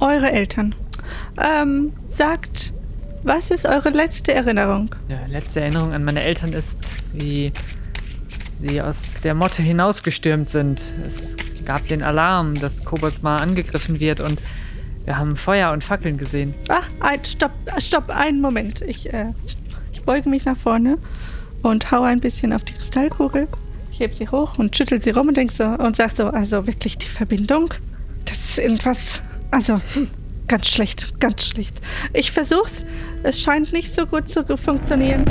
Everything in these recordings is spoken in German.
eure Eltern. Ähm, sagt, was ist eure letzte Erinnerung? Ja, letzte Erinnerung an meine Eltern ist, wie sie aus der Motte hinausgestürmt sind. Es gab den Alarm, dass Kobolds mal angegriffen wird und wir haben Feuer und Fackeln gesehen. Ach, ein, stopp, stopp, einen Moment. Ich, äh, ich beuge mich nach vorne und hau ein bisschen auf die Kristallkugel. Ich heb sie hoch und schüttel sie rum und denk so und sag so, also wirklich die Verbindung, das ist irgendwas, also ganz schlecht, ganz schlecht. Ich versuch's, es scheint nicht so gut zu funktionieren.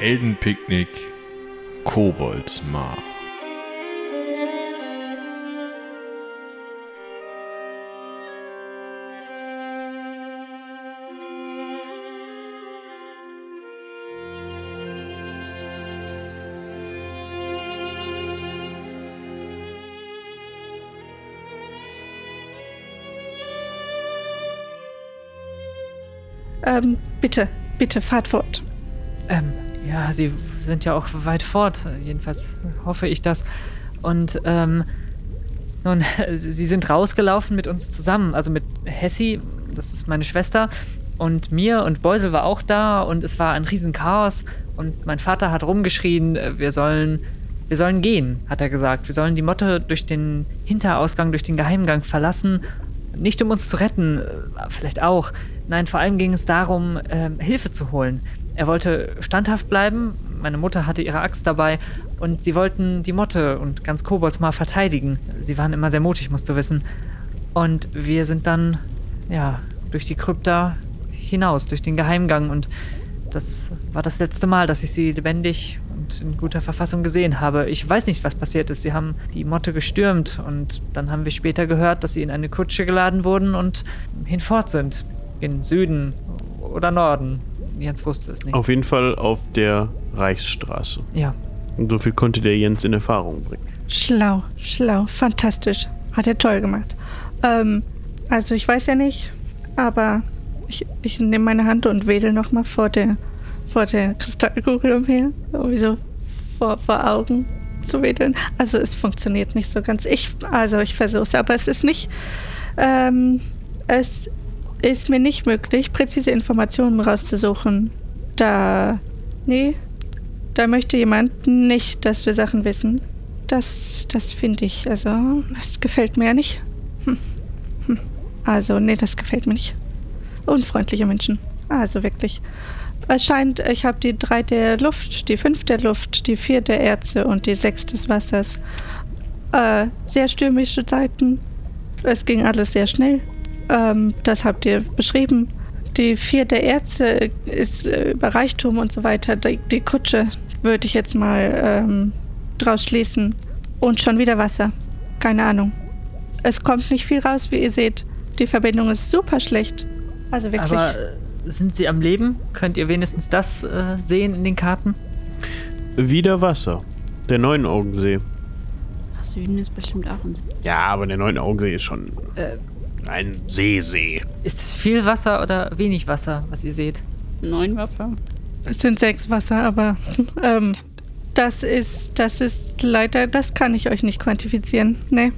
Heldenpicknick Koboldsmar. Ähm, bitte, bitte, fahrt fort. Ähm, ja, sie sind ja auch weit fort. Jedenfalls hoffe ich das. Und, ähm, nun, sie sind rausgelaufen mit uns zusammen. Also mit Hessi, das ist meine Schwester, und mir und Beusel war auch da und es war ein Riesenchaos. Und mein Vater hat rumgeschrien, wir sollen, wir sollen gehen, hat er gesagt. Wir sollen die Motte durch den Hinterausgang, durch den Geheimgang verlassen. Nicht um uns zu retten, vielleicht auch. Nein, vor allem ging es darum, äh, Hilfe zu holen. Er wollte standhaft bleiben, meine Mutter hatte ihre Axt dabei und sie wollten die Motte und ganz Kobolds mal verteidigen. Sie waren immer sehr mutig, musst du wissen. Und wir sind dann, ja, durch die Krypta hinaus, durch den Geheimgang und das war das letzte Mal, dass ich sie lebendig und in guter Verfassung gesehen habe. Ich weiß nicht, was passiert ist. Sie haben die Motte gestürmt und dann haben wir später gehört, dass sie in eine Kutsche geladen wurden und hinfort sind. In Süden oder Norden. Jens wusste es nicht. Auf jeden Fall auf der Reichsstraße. Ja. Und so viel konnte der Jens in Erfahrung bringen. Schlau, schlau, fantastisch. Hat er toll gemacht. Ähm, also ich weiß ja nicht, aber ich, ich nehme meine Hand und wedel nochmal vor der, vor der Kristallkugel umher. Sowieso vor, vor Augen zu wedeln. Also es funktioniert nicht so ganz. Ich, also ich versuche es, aber es ist nicht, ähm, es ist mir nicht möglich, präzise Informationen rauszusuchen. Da, nee, da möchte jemand nicht, dass wir Sachen wissen. Das, das finde ich, also, das gefällt mir ja nicht. Hm. Hm. Also, nee, das gefällt mir nicht. Unfreundliche Menschen. Also wirklich. Es scheint, ich habe die drei der Luft, die fünf der Luft, die vier der Erze und die sechs des Wassers. Äh, sehr stürmische Zeiten. Es ging alles sehr schnell. Ähm, das habt ihr beschrieben. Die vier der Erze ist äh, über Reichtum und so weiter. Die, die Kutsche würde ich jetzt mal ähm, draus schließen. Und schon wieder Wasser. Keine Ahnung. Es kommt nicht viel raus, wie ihr seht. Die Verbindung ist super schlecht. Also wirklich. Aber äh, sind sie am Leben? Könnt ihr wenigstens das äh, sehen in den Karten? Wieder Wasser. Der Neun-Augensee. Ach, Süden ist bestimmt auch ein See. Ja, aber der Neun-Augensee ist schon Äh, ein Seesee. ist es viel Wasser oder wenig Wasser, was ihr seht? Neun Wasser. Es sind sechs Wasser, aber ähm, das ist, das ist leider, das kann ich euch nicht quantifizieren. Nee.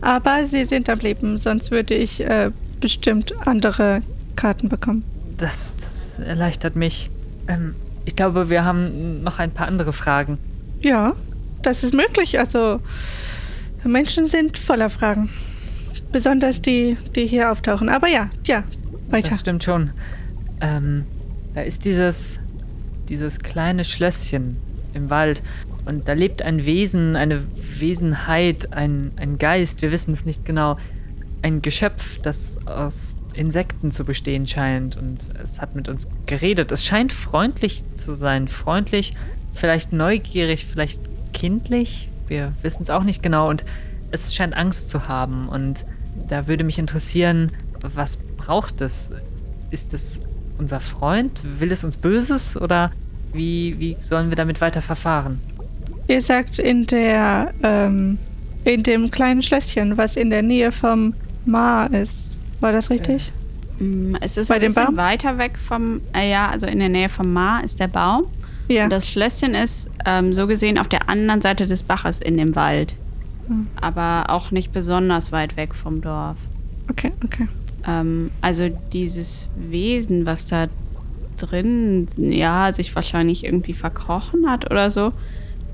Aber sie sind am Leben, sonst würde ich äh, bestimmt andere Karten bekommen. Das, das erleichtert mich. Ähm, ich glaube, wir haben noch ein paar andere Fragen. Ja, das ist möglich. Also Menschen sind voller Fragen. Besonders die, die hier auftauchen. Aber ja, ja, weiter. Das stimmt schon. Ähm, da ist dieses, dieses kleine Schlösschen im Wald. Und da lebt ein Wesen, eine Wesenheit, ein, ein Geist, wir wissen es nicht genau. Ein Geschöpf, das aus Insekten zu bestehen scheint. Und es hat mit uns geredet. Es scheint freundlich zu sein. Freundlich, vielleicht neugierig, vielleicht kindlich. Wir wissen es auch nicht genau. Und es scheint Angst zu haben. Und da würde mich interessieren, was braucht es? Ist es unser Freund? Will es uns Böses? Oder wie, wie sollen wir damit weiter verfahren? Ihr sagt in der, ähm, In dem kleinen Schlösschen, was in der Nähe vom Mar ist. War das richtig? Mm, Es ist Bei ein dem bisschen Baum? weiter weg vom, äh, ja, also in der Nähe vom Mar ist der Baum. Ja. Und das Schlösschen ist ähm, so gesehen auf der anderen Seite des Baches in dem Wald. Aber auch nicht besonders weit weg vom Dorf. okay, okay. Ähm, also dieses Wesen, was da drin, ja, sich wahrscheinlich irgendwie verkrochen hat oder so,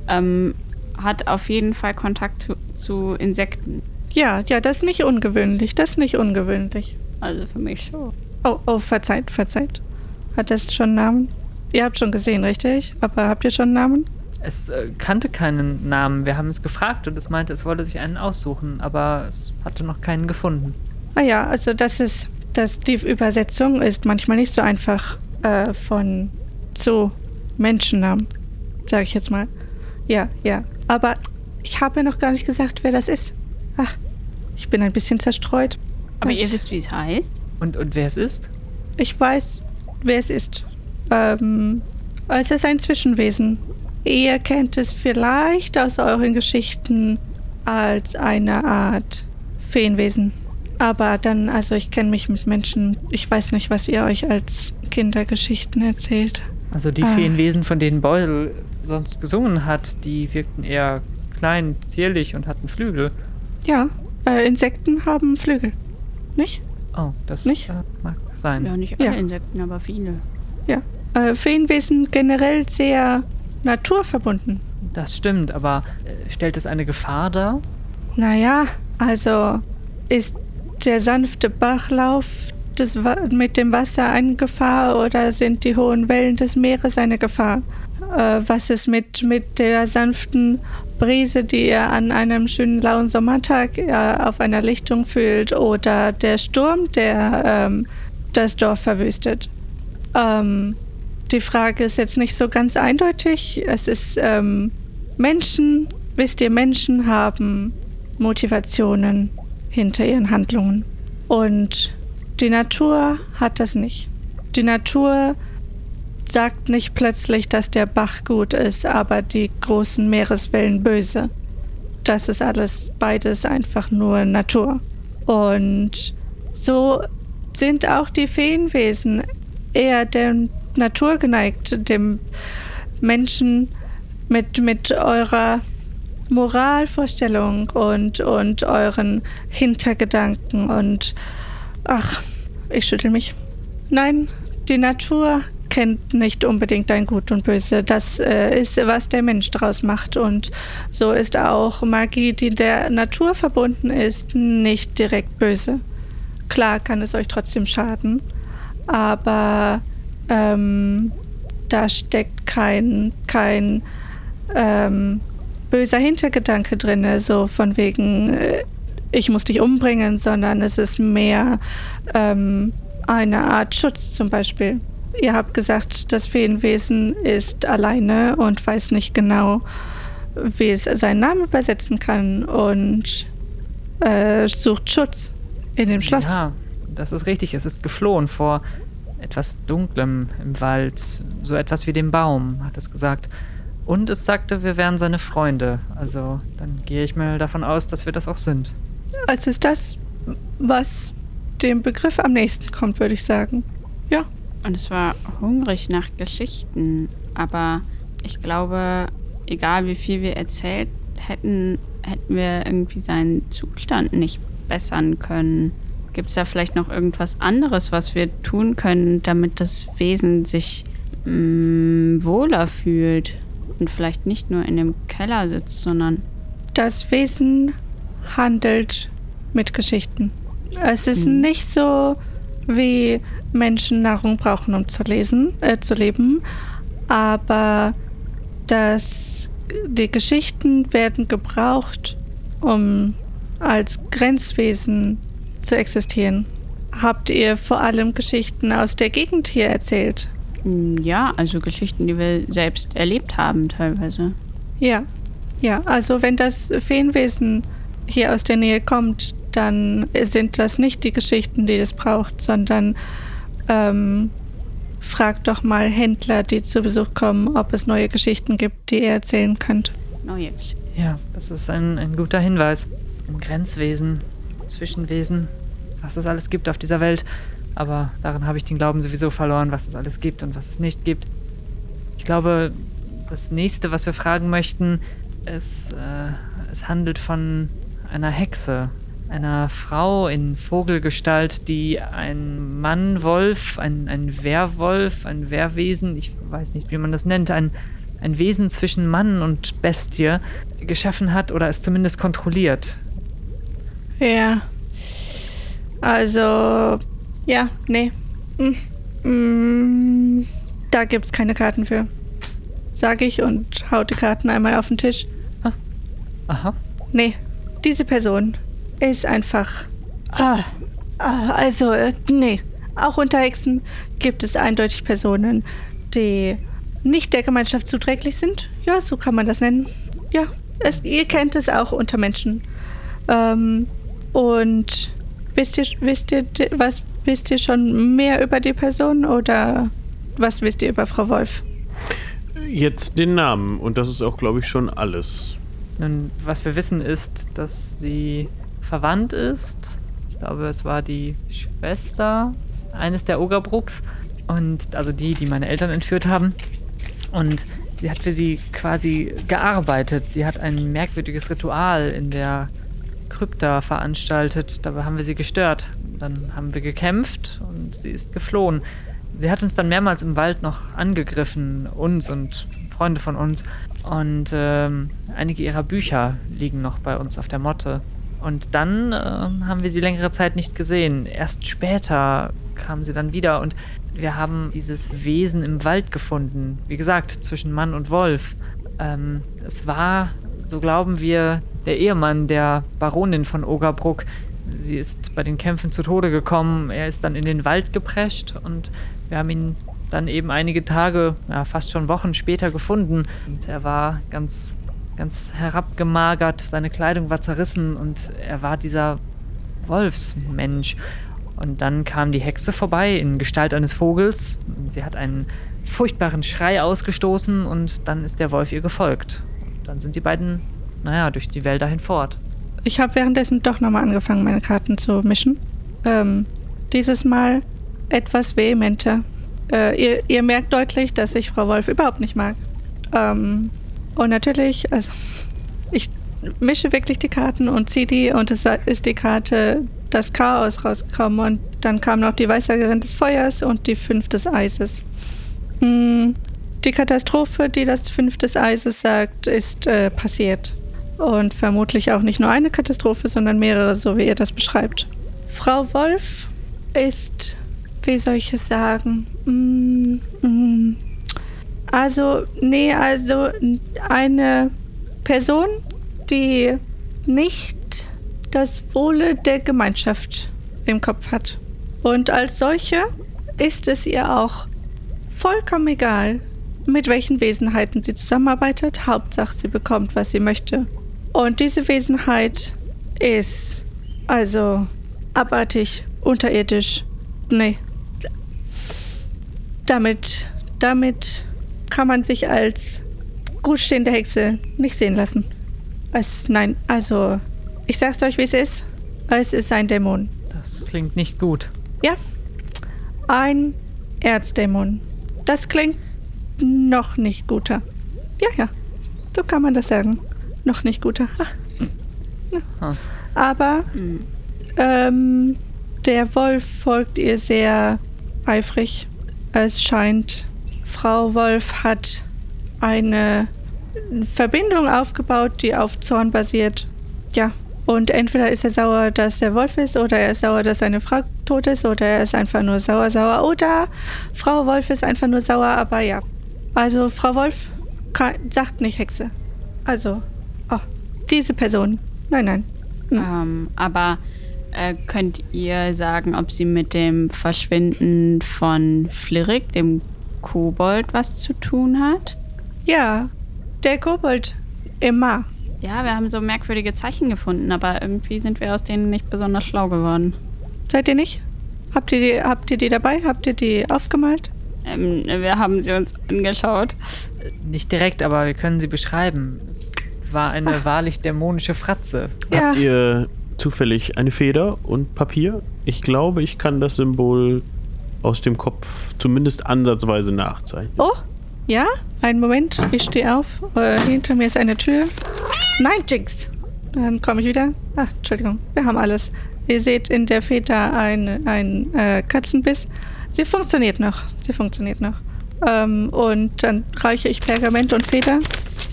ähm, hat auf jeden Fall Kontakt zu, zu Insekten. Ja, ja, das ist nicht ungewöhnlich. Das ist nicht ungewöhnlich. Also für mich schon. Oh, oh, verzeiht, verzeiht. Hat das schon einen Namen? Ihr habt schon gesehen, richtig? Aber habt ihr schon einen Namen? Es äh, kannte keinen Namen. Wir haben es gefragt und es meinte, es wolle sich einen aussuchen, aber es hatte noch keinen gefunden. Ah ja, also das ist, dass die Übersetzung ist manchmal nicht so einfach äh, von zu Menschennamen, sage ich jetzt mal. Ja, ja. Aber ich habe noch gar nicht gesagt, wer das ist. Ach, ich bin ein bisschen zerstreut. Aber Was? ihr wisst, wie es heißt? Und, und wer es ist? Ich weiß, wer es ist. Ähm, es ist ein Zwischenwesen. Ihr kennt es vielleicht aus euren Geschichten als eine Art Feenwesen. Aber dann, also ich kenne mich mit Menschen. Ich weiß nicht, was ihr euch als Kindergeschichten erzählt. Also die Ah. Feenwesen, von denen Beusel sonst gesungen hat, die wirkten eher klein, zierlich und hatten Flügel. Ja, äh, Insekten haben Flügel. Nicht? Oh, das Nicht? Äh, mag sein. Ja, nicht alle Ja. Insekten, aber viele. Ja. Äh, Feenwesen generell sehr naturverbunden. Das stimmt, aber äh, stellt es eine Gefahr dar? Naja, also ist der sanfte Bachlauf des mit dem Wasser eine Gefahr oder sind die hohen Wellen des Meeres eine Gefahr? Äh, was ist mit, mit der sanften Brise, die ihr an einem schönen lauen Sommertag äh, auf einer Lichtung fühlt oder der Sturm, der ähm, das Dorf verwüstet? Ähm, die Frage ist jetzt nicht so ganz eindeutig. Es ist ähm, Menschen, wisst ihr, Menschen haben Motivationen hinter ihren Handlungen. Und die Natur hat das nicht. Die Natur sagt nicht plötzlich, dass der Bach gut ist, aber die großen Meereswellen böse. Das ist alles beides einfach nur Natur. Und so sind auch die Feenwesen eher der Natur geneigt, dem Menschen mit, mit eurer Moralvorstellung und, und euren Hintergedanken und ach, ich schüttel mich. Nein, die Natur kennt nicht unbedingt ein Gut und Böse. Das äh, ist, was der Mensch draus macht. Und so ist auch Magie, die der Natur verbunden ist, nicht direkt böse. Klar kann es euch trotzdem schaden, aber ähm, da steckt kein, kein ähm, böser Hintergedanke drin, so von wegen, äh, ich muss dich umbringen, sondern es ist mehr ähm, eine Art Schutz zum Beispiel. Ihr habt gesagt, das Feenwesen ist alleine und weiß nicht genau, wie es seinen Namen übersetzen kann und äh, sucht Schutz in dem Schloss. Ja, das ist richtig. Es ist geflohen vor etwas Dunklem im Wald. So etwas wie dem Baum, hat es gesagt. Und es sagte, wir wären seine Freunde. Also dann gehe ich mal davon aus, dass wir das auch sind. Es ist das, was dem Begriff am nächsten kommt, würde ich sagen. Ja, Und es war hungrig nach Geschichten. Aber ich glaube, egal wie viel wir erzählt hätten, hätten wir irgendwie seinen Zustand nicht bessern können. Gibt es da vielleicht noch irgendwas anderes, was wir tun können, damit das Wesen sich mm, wohler fühlt und vielleicht nicht nur in dem Keller sitzt, sondern das Wesen handelt mit Geschichten. Es ist Mhm. nicht so, wie Menschen Nahrung brauchen, um zu lesen, äh, zu leben, aber das, die Geschichten werden gebraucht, um als Grenzwesen zu existieren. Habt ihr vor allem Geschichten aus der Gegend hier erzählt? mm, ja, also Geschichten, die wir selbst erlebt haben teilweise. Ja, ja, also wenn das Feenwesen hier aus der Nähe kommt, dann sind das nicht die Geschichten, die es braucht, sondern ähm, fragt doch mal Händler, die zu Besuch kommen, ob es neue Geschichten gibt, die ihr erzählen könnt. Neue Geschichten. Ja, das ist ein, ein guter Hinweis. Ein Grenzwesen, Zwischenwesen, was es alles gibt auf dieser Welt. Aber daran habe ich den Glauben sowieso verloren, was es alles gibt und was es nicht gibt. Ich glaube, das nächste, was wir fragen möchten, ist, äh, es handelt von einer Hexe, einer Frau in Vogelgestalt, die ein Mann-Wolf, ein, ein Werwolf, ein Wehrwesen, ich weiß nicht, wie man das nennt, ein, ein Wesen zwischen Mann und Bestie geschaffen hat oder es zumindest kontrolliert. Ja. Also, ja, nee. Mm, mm, da gibt's keine Karten für. Sag ich und hau die Karten einmal auf den Tisch. Aha. Nee, diese Person ist einfach. Ah, ah, also, äh, nee. Auch unter Hexen gibt es eindeutig Personen, die nicht der Gemeinschaft zuträglich sind. Ja, so kann man das nennen. Ja, es, ihr kennt es auch unter Menschen. Ähm, und wisst ihr, wisst ihr, was wisst ihr schon mehr über die Person oder was wisst ihr über Frau Wolf? Jetzt den Namen und das ist auch, glaube ich, schon alles. Nun, was wir wissen ist, dass sie verwandt ist. Ich glaube, es war die Schwester eines der Ogerbrucks. Und also die, die meine Eltern entführt haben. Und sie hat für sie quasi gearbeitet. Sie hat ein merkwürdiges Ritual in der Krypta veranstaltet. Dabei haben wir sie gestört. Dann haben wir gekämpft und sie ist geflohen. Sie hat uns dann mehrmals im Wald noch angegriffen, uns und Freunde von uns. Und ähm, einige ihrer Bücher liegen noch bei uns auf der Motte. Und dann äh, haben wir sie längere Zeit nicht gesehen. Erst später kam sie dann wieder und wir haben dieses Wesen im Wald gefunden. Wie gesagt, zwischen Mann und Wolf. Ähm, es war, so glauben wir, der Ehemann der Baronin von Ogerbruck. Sie ist bei den Kämpfen zu Tode gekommen. Er ist dann in den Wald geprescht und wir haben ihn dann eben einige Tage, ja, fast schon Wochen später gefunden. Und er war ganz ganz herabgemagert, seine Kleidung war zerrissen und er war dieser Wolfsmensch. Und dann kam die Hexe vorbei in Gestalt eines Vogels. Sie hat einen furchtbaren Schrei ausgestoßen und dann ist der Wolf ihr gefolgt. Und dann sind die beiden, naja, durch die Wälder hinfort. Ich habe währenddessen doch nochmal angefangen, meine Karten zu mischen. Ähm, dieses Mal etwas vehementer. Äh, ihr, ihr merkt deutlich, dass ich Frau Wolf überhaupt nicht mag. Ähm, und natürlich, also ich mische wirklich die Karten und ziehe die und es ist die Karte das Chaos rausgekommen und dann kam noch die Weissagerin des Feuers und die Fünf des Eises. Hm, die Katastrophe, die das Fünf des Eises sagt, ist äh, passiert. Und vermutlich auch nicht nur eine Katastrophe, sondern mehrere, so wie ihr das beschreibt. Frau Wolf ist, wie soll ich es sagen, mm, mm, also, nee, also eine Person, die nicht das Wohle der Gemeinschaft im Kopf hat. Und als solche ist es ihr auch vollkommen egal, mit welchen Wesenheiten sie zusammenarbeitet. Hauptsache, sie bekommt, was sie möchte. Und diese Wesenheit ist also abartig, unterirdisch. Nee. Damit, damit kann man sich als gut stehende Hexe nicht sehen lassen. Es, nein, also, ich sag's euch, wie es ist. Es ist ein Dämon. Das klingt nicht gut. Ja, ein Erzdämon. Das klingt noch nicht guter. Ja, ja, so kann man das sagen. Noch nicht. Ja. Aber ähm, der Wolf folgt ihr sehr eifrig. Es scheint Frau Wolf hat eine Verbindung aufgebaut, die auf Zorn basiert. Ja. Und entweder ist er sauer, dass der Wolf ist, oder er ist sauer, dass seine Frau tot ist, oder er ist einfach nur sauer, sauer. Oder Frau Wolf ist einfach nur sauer, aber ja. Also Frau Wolf kann, sagt nicht Hexe. Also, diese Person. Nein, nein. Hm. Ähm, aber äh, könnt ihr sagen, ob sie mit dem Verschwinden von Flirik, dem Kobold was zu tun hat? Ja, der Kobold. Immer. Ja, wir haben so merkwürdige Zeichen gefunden, aber irgendwie sind wir aus denen nicht besonders schlau geworden. Seid ihr nicht? Habt ihr die, habt ihr die dabei? Habt ihr die aufgemalt? Ähm, wir haben sie uns angeschaut. Nicht direkt, aber wir können sie beschreiben. Es war eine wahrlich dämonische Fratze. Ja, Habt ihr zufällig eine Feder und Papier? Ich glaube, ich kann das Symbol aus dem Kopf zumindest ansatzweise nachzeichnen. oh, ja, einen Moment, ich stehe auf. Äh, hinter mir ist eine Tür. Nein, Jinx. Dann komme ich wieder. Ach, Entschuldigung, wir haben alles. Ihr seht in der Feder ein, ein äh, Katzenbiss. Sie funktioniert noch. Sie funktioniert noch. Ähm, und dann reiche ich Pergament und Feder.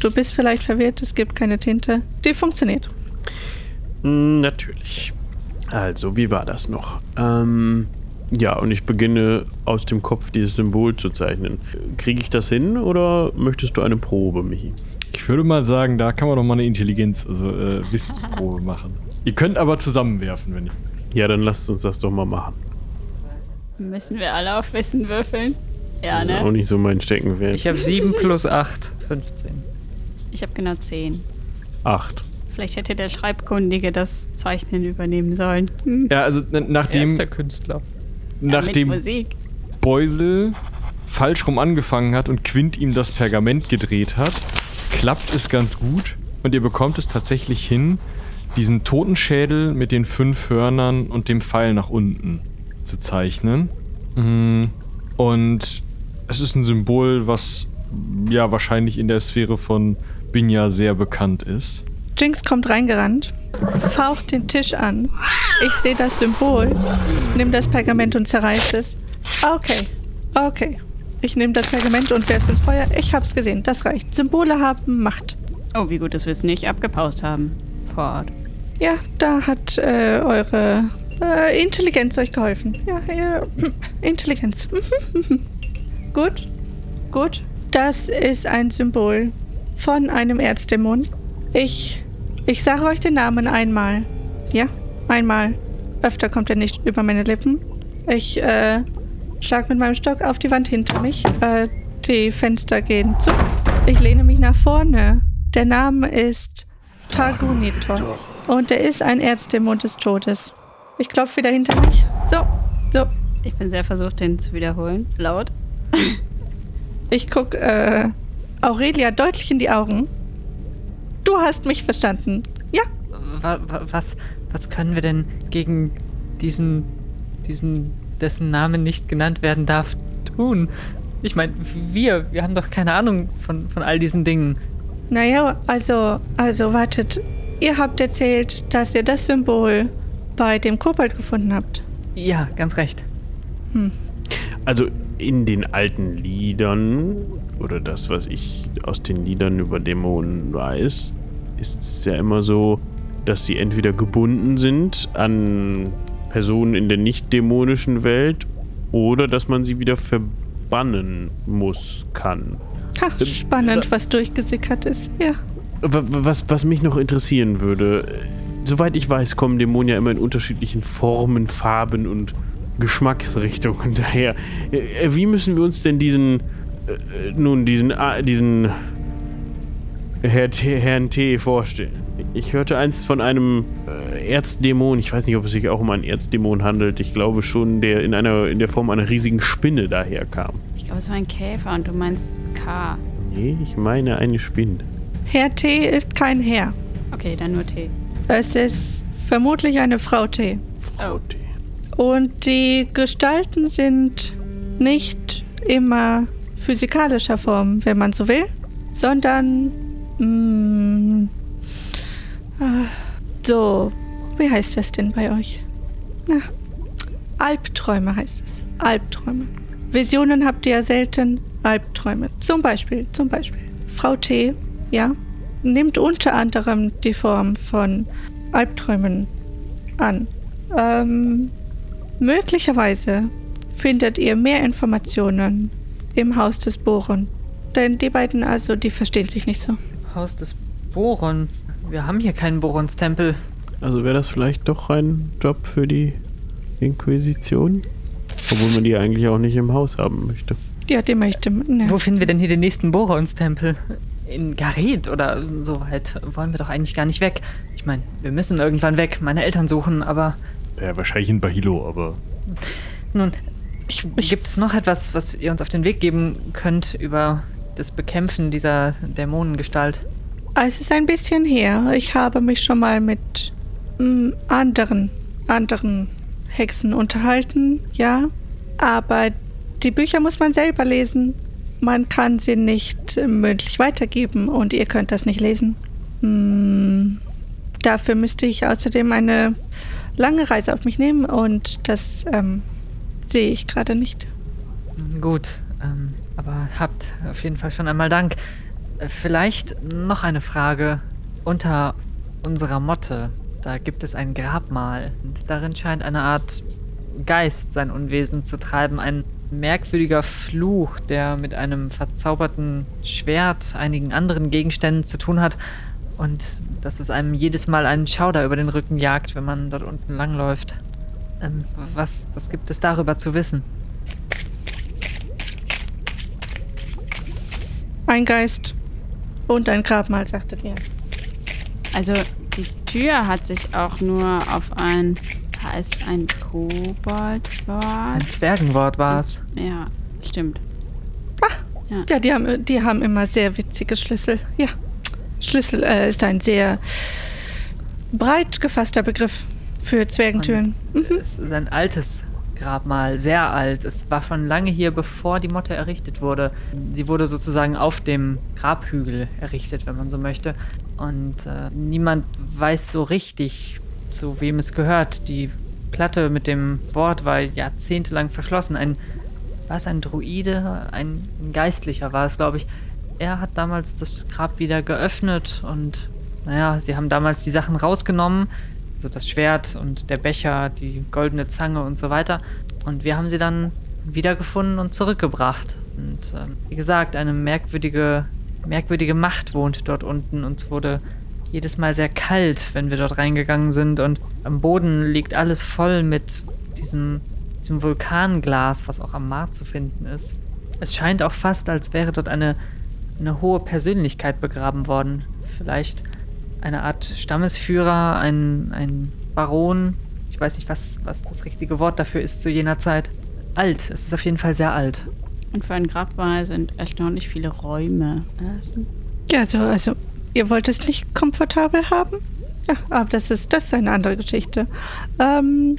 Du bist vielleicht verwirrt, es gibt keine Tinte. Die funktioniert. Mm, Natürlich. Also, wie war das noch? Ähm, ja, und ich beginne aus dem Kopf dieses Symbol zu zeichnen. Kriege ich das hin oder möchtest du eine Probe, Michi? Ich würde mal sagen, da kann man doch mal eine Intelligenz, also äh, Wissensprobe machen. Ihr könnt aber zusammenwerfen, wenn ich. Ja, dann lasst uns das doch mal machen. Müssen wir alle auf Wissen würfeln? Ja, Das ist auch ne? nicht so mein Steckenpferd. Ich habe 7 plus 8, 15. Ich habe genau 10. Acht. Vielleicht hätte der Schreibkundige das Zeichnen übernehmen sollen. Hm. Ja, also n- Er nachdem, ist der Künstler. Ja, nachdem mit Musik. Beusel falsch rum angefangen hat und Quint ihm das Pergament gedreht hat, klappt es ganz gut und ihr bekommt es tatsächlich hin, diesen Totenschädel mit den fünf Hörnern und dem Pfeil nach unten zu zeichnen. Mm, Und es ist ein Symbol, was ja wahrscheinlich in der Sphäre von Binja sehr bekannt ist. Jinx kommt reingerannt, faucht den Tisch an. Ich sehe das Symbol, nimm das Pergament und zerreiß es. Okay, okay. Ich nehme das Pergament und werfe es ins Feuer. Ich hab's gesehen, das reicht. Symbole haben Macht. Oh, wie gut, dass wir es nicht abgepaust haben. Vor Ort. Ja, da hat äh, eure äh, Intelligenz euch geholfen. Ja, ja Intelligenz. gut, gut. Das ist ein Symbol von einem Erzdämon. Ich, ich sage euch den Namen einmal. Ja, einmal. Öfter kommt er nicht über meine Lippen. Ich äh, schlag mit meinem Stock auf die Wand hinter mich. Äh, die Fenster gehen zu. Ich lehne mich nach vorne. Der Name ist Targunitor. Und er ist ein Erzdämon des Todes. Ich klopfe wieder hinter mich. So, so. Ich bin sehr versucht, den zu wiederholen. Laut. Ich gucke äh, Aurelia deutlich in die Augen. Du hast mich verstanden. Ja, Wa wa was, was können wir denn gegen diesen, diesen, dessen Name nicht genannt werden darf, tun? Ich meine, wir, wir haben doch keine Ahnung von, von all diesen Dingen. naja, also, also wartet. Ihr habt erzählt, dass ihr das Symbol bei dem Kobold gefunden habt. Ja, ganz recht. Also in den alten Liedern oder das, was ich aus den Liedern über Dämonen weiß, ist es ja immer so, dass sie entweder gebunden sind an Personen in der nicht dämonischen Welt oder dass man sie wieder verbannen muss, kann. Ha, spannend, was durchgesickert ist. Ja. Wa- Was, was mich noch interessieren würde, äh, soweit ich weiß, kommen Dämonen ja immer in unterschiedlichen Formen, Farben und Geschmacksrichtungen daher. Äh, Wie müssen wir uns denn diesen, äh, nun, diesen, ah, diesen Herr T, Herrn T vorstellen? Ich hörte einst von einem äh, Erzdämon, ich weiß nicht, ob es sich auch um einen Erzdämon handelt, ich glaube schon, der in einer in der Form einer riesigen Spinne daherkam. Ich glaube, es war ein Käfer und du meinst K. Nee, ich meine eine Spinne. Herr T ist kein Herr. Okay, dann nur T. Es ist vermutlich eine Frau T. Frau Oh. T. Und die Gestalten sind nicht immer physikalischer Form, wenn man so will, sondern mh, äh, so, wie heißt das denn bei euch? Na, Albträume heißt es. Albträume. Visionen habt ihr ja selten. Albträume. Zum Beispiel, zum Beispiel. Frau T, ja, nimmt unter anderem die Form von Albträumen an. Ähm, möglicherweise findet ihr mehr Informationen im Haus des Bohren. Denn die beiden also, die verstehen sich nicht so. Haus des Boron. Wir haben hier keinen Borons-Tempel. Also wäre das vielleicht doch ein Job für die Inquisition? Obwohl man die eigentlich auch nicht im Haus haben möchte. Ja, die möchte man. Ne. Wo finden wir denn hier den nächsten Borons-Tempel? In Gareth oder so weit wollen wir doch eigentlich gar nicht weg. Ich meine, wir müssen irgendwann weg, meine Eltern suchen, aber Ja, wahrscheinlich in Bahilo, aber nun, gibt es noch etwas, was ihr uns auf den Weg geben könnt über das Bekämpfen dieser Dämonengestalt? Es ist ein bisschen her. Ich habe mich schon mal mit mm, anderen, anderen Hexen unterhalten, ja. Aber die Bücher muss man selber lesen. Man kann sie nicht äh, mündlich weitergeben und ihr könnt das nicht lesen. Hm, dafür müsste ich außerdem eine lange Reise auf mich nehmen und das ähm, sehe ich gerade nicht. Gut, ähm, aber habt auf jeden Fall schon einmal Dank. Äh, Vielleicht noch eine Frage. Unter unserer Motte, da gibt es ein Grabmal und darin scheint eine Art Geist sein Unwesen zu treiben. Ein merkwürdiger Fluch, der mit einem verzauberten Schwert, einigen anderen Gegenständen zu tun hat und dass es einem jedes Mal einen Schauder über den Rücken jagt, wenn man dort unten langläuft. Ähm, was, was gibt es darüber zu wissen? Ein Geist und ein Grabmal, sagtet ihr. Also die Tür hat sich auch nur auf ein. Da ist ein Koboldswort. Ein Zwergenwort war es. Ja, stimmt. Ja, die haben, die haben immer sehr witzige Schlüssel. Ja. Schlüssel äh, ist ein sehr breit gefasster Begriff für Zwergentüren. Mhm. Es ist ein altes Grabmal, sehr alt. Es war schon lange hier, bevor die Motte errichtet wurde. Sie wurde sozusagen auf dem Grabhügel errichtet, wenn man so möchte. Und äh, niemand weiß so richtig, zu wem es gehört. Die Platte mit dem Wort war jahrzehntelang verschlossen. Ein, war es ein Druide? Ein, ein Geistlicher war es, glaube ich. Er hat damals das Grab wieder geöffnet und naja, sie haben damals die Sachen rausgenommen, also das Schwert und der Becher, die goldene Zange und so weiter. Und wir haben sie dann wiedergefunden und zurückgebracht. Und ähm, wie gesagt, eine merkwürdige, merkwürdige Macht wohnt dort unten und es wurde jedes Mal sehr kalt, wenn wir dort reingegangen sind. Und am Boden liegt alles voll mit diesem, diesem Vulkanglas, was auch am Mar zu finden ist. Es scheint auch fast, als wäre dort eine, eine hohe Persönlichkeit begraben worden. Vielleicht eine Art Stammesführer, ein, ein Baron. Ich weiß nicht, was, was das richtige Wort dafür ist zu jener Zeit. Alt, es ist auf jeden Fall sehr alt. Und für ein Grabmal sind erstaunlich viele Räume. Ja, also, also, ihr wollt es nicht komfortabel haben? Ja, aber das ist, das ist eine andere Geschichte. Ähm,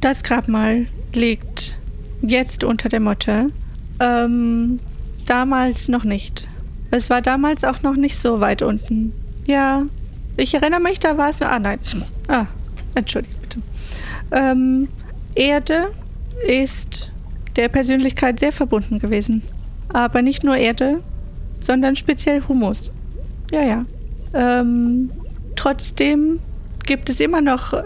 das Grabmal liegt jetzt unter der Motte. Ähm, damals noch nicht. Es war damals auch noch nicht so weit unten. Ja, ich erinnere mich, da war es. Ah, nein. Ah, entschuldigt bitte. Ähm, Erde ist der Persönlichkeit sehr verbunden gewesen. Aber nicht nur Erde, sondern speziell Humus. Ja, ja. Ähm, trotzdem gibt es immer noch äh,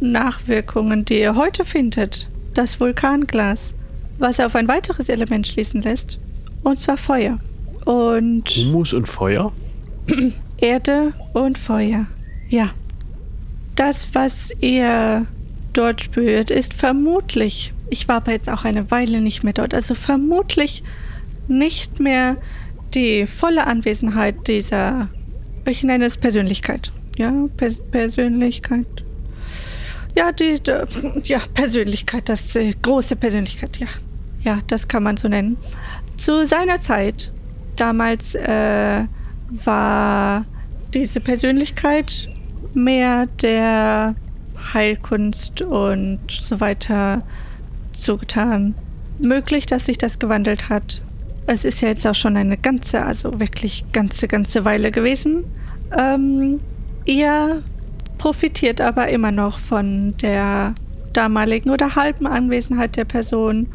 Nachwirkungen, die ihr heute findet. Das Vulkanglas, was auf ein weiteres Element schließen lässt. Und zwar Feuer. Und Humus und Feuer? Erde und Feuer. Ja. Das, was ihr dort spürt, ist vermutlich, ich war aber jetzt auch eine Weile nicht mehr dort, also vermutlich nicht mehr die volle Anwesenheit dieser, ich nenne es Persönlichkeit. Ja, Pers Persönlichkeit. Ja, die, ja, Persönlichkeit, das äh, große Persönlichkeit, ja. Ja, das kann man so nennen. Zu seiner Zeit, damals äh, war diese Persönlichkeit mehr der Heilkunst und so weiter zugetan. Möglich, dass sich das gewandelt hat. Es ist ja jetzt auch schon eine ganze, also wirklich ganze, ganze Weile gewesen. Ähm, ihr profitiert aber immer noch von der damaligen oder halben Anwesenheit der Person.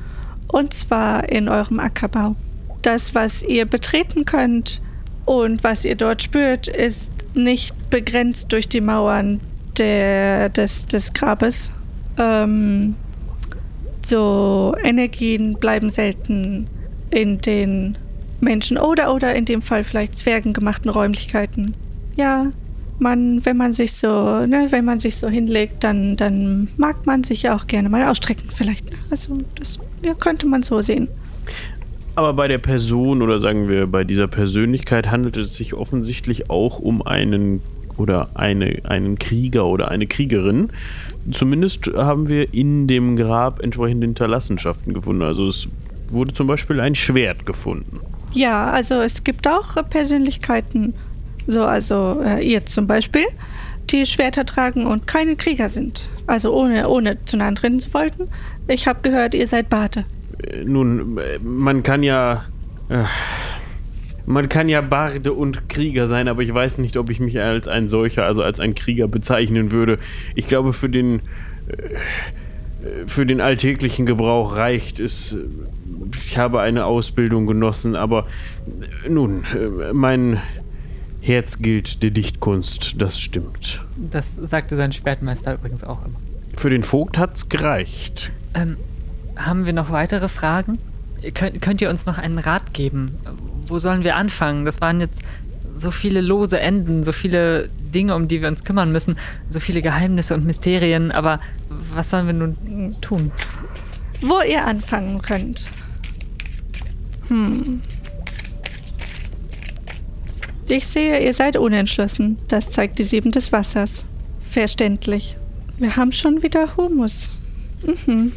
Und zwar in eurem Ackerbau. Das, was ihr betreten könnt und was ihr dort spürt, ist nicht begrenzt durch die Mauern der, des, des Grabes. Ähm, so Energien bleiben selten in den Menschen oder oder in dem Fall vielleicht zwergengemachten Räumlichkeiten. Ja, man, wenn man sich so, ne, wenn man sich so hinlegt, dann, dann mag man sich auch gerne mal ausstrecken, vielleicht. Also das ja, könnte man so sehen. Aber bei der Person oder sagen wir bei dieser Persönlichkeit handelt es sich offensichtlich auch um einen oder eine, einen Krieger oder eine Kriegerin. Zumindest haben wir in dem Grab entsprechende Hinterlassenschaften gefunden. Also es wurde zum Beispiel ein Schwert gefunden. Ja, also es gibt auch Persönlichkeiten So, also äh, ihr zum Beispiel, die Schwerter tragen und keine Krieger sind. Also ohne, ohne zu nahe treten zu wollen. Ich habe gehört, ihr seid Bade. Äh, Nun, äh, man kann ja. Äh, man kann ja Barde und Krieger sein, aber ich weiß nicht, ob ich mich als ein solcher, also als ein Krieger bezeichnen würde. Ich glaube, für den. Für den alltäglichen Gebrauch reicht es. Ich habe eine Ausbildung genossen, aber nun, mein Herz gilt der Dichtkunst, das stimmt. Das sagte sein Schwertmeister übrigens auch immer. Für den Vogt hat's gereicht. Ähm, haben wir noch weitere Fragen? Könnt, könnt ihr uns noch einen Rat geben? Wo sollen wir anfangen? Das waren jetzt so viele lose Enden, so viele Dinge, um die wir uns kümmern müssen, so viele Geheimnisse und Mysterien, aber was sollen wir nun tun? Wo ihr anfangen könnt. Hm. Ich sehe, ihr seid unentschlossen. Das zeigt die Sieben des Wassers. Verständlich. Wir haben schon wieder Humus. Mhm.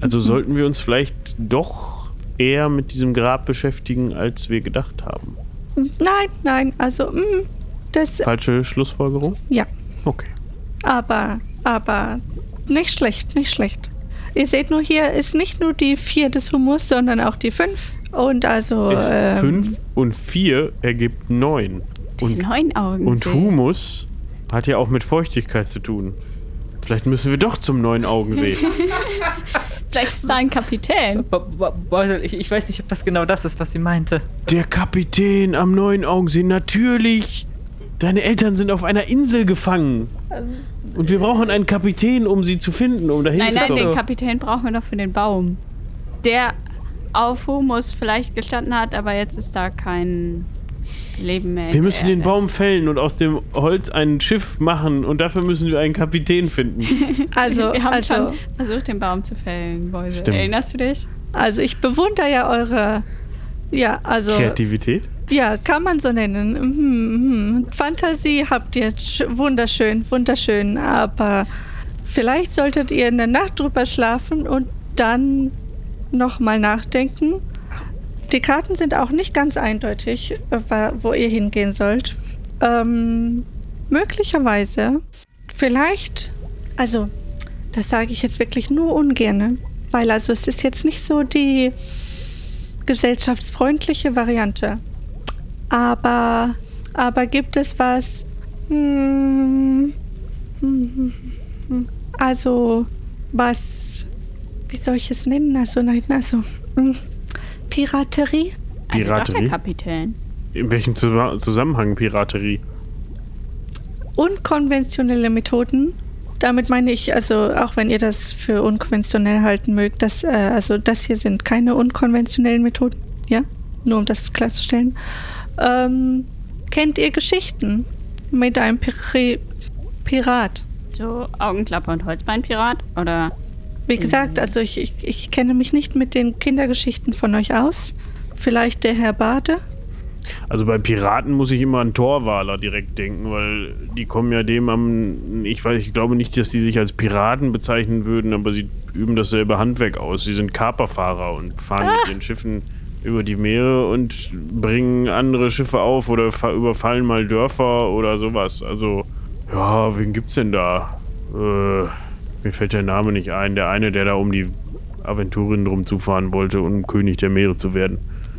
Also sollten wir uns vielleicht doch eher mit diesem Grab beschäftigen, als wir gedacht haben. Nein, nein, also, mm, das, Falsche Schlussfolgerung? ja. Okay. Aber, aber, nicht schlecht, nicht schlecht. Ihr seht nur, hier ist nicht nur die vier des Humus, sondern auch die fünf. Und also, Ist ähm, 5 und 4 ergibt 9. Und, Neun Augen. und sehen. Humus hat ja auch mit Feuchtigkeit zu tun. Vielleicht müssen wir doch zum neuen Augensee. Vielleicht ist da ein Kapitän. Ich, ich weiß nicht, ob das genau das ist, was sie meinte. Der Kapitän am neuen Augensee, natürlich. Deine Eltern sind auf einer Insel gefangen. Und wir brauchen einen Kapitän, um sie zu finden, um dahin Nein, zu nein, kommen. den Kapitän brauchen wir doch für den Baum. Der auf Humus vielleicht gestanden hat, aber jetzt ist da kein Leben mehr. Wir müssen den. Baum fällen und aus dem Holz ein Schiff machen und dafür müssen wir einen Kapitän finden. also, Wir haben also, schon versucht, den Baum zu fällen, Beuse. Stimmt. Erinnerst du dich? also ich bewundere ja eure, ja, also, Kreativität? ja, kann man so nennen. Mhm, mhm. Fantasie habt ihr, sch- wunderschön, wunderschön, aber vielleicht solltet ihr eine Nacht drüber schlafen und dann nochmal nachdenken. Die Karten sind auch nicht ganz eindeutig, äh, wo ihr hingehen sollt. Ähm, möglicherweise, vielleicht, also, das sage ich jetzt wirklich nur ungerne, weil also es ist jetzt nicht so die gesellschaftsfreundliche Variante. Aber, aber gibt es was? Hm, hm, hm, also, was, wie soll ich es nennen? Also, nein, also, hm, Piraterie? Also doch der Piraterie? Kapitän. In welchem Zus- Zusammenhang Piraterie? unkonventionelle Methoden. Damit meine ich, also auch wenn ihr das für unkonventionell halten mögt, dass, äh, also das hier sind keine unkonventionellen Methoden, ja? Nur um das klarzustellen. Ähm, kennt ihr Geschichten mit einem Piri Pirat? So Augenklappe und Holzbeinpirat? Oder Wie gesagt, also ich, ich, ich kenne mich nicht mit den Kindergeschichten von euch aus. Vielleicht der Herr Bade? Also bei Piraten muss ich immer an Torwaler direkt denken, weil die kommen ja dem am. Ich weiß, ich glaube nicht, dass die sich als Piraten bezeichnen würden, aber sie üben dasselbe Handwerk aus. Sie sind Kaperfahrer und fahren mit ihren Schiffen über die Meere und bringen andere Schiffe auf oder fa- überfallen mal Dörfer oder sowas. Also, ja, wen gibt's denn da? Äh, mir fällt der Name nicht ein. Der eine, der da um die Aventurien rumzufahren wollte, um König der Meere zu werden.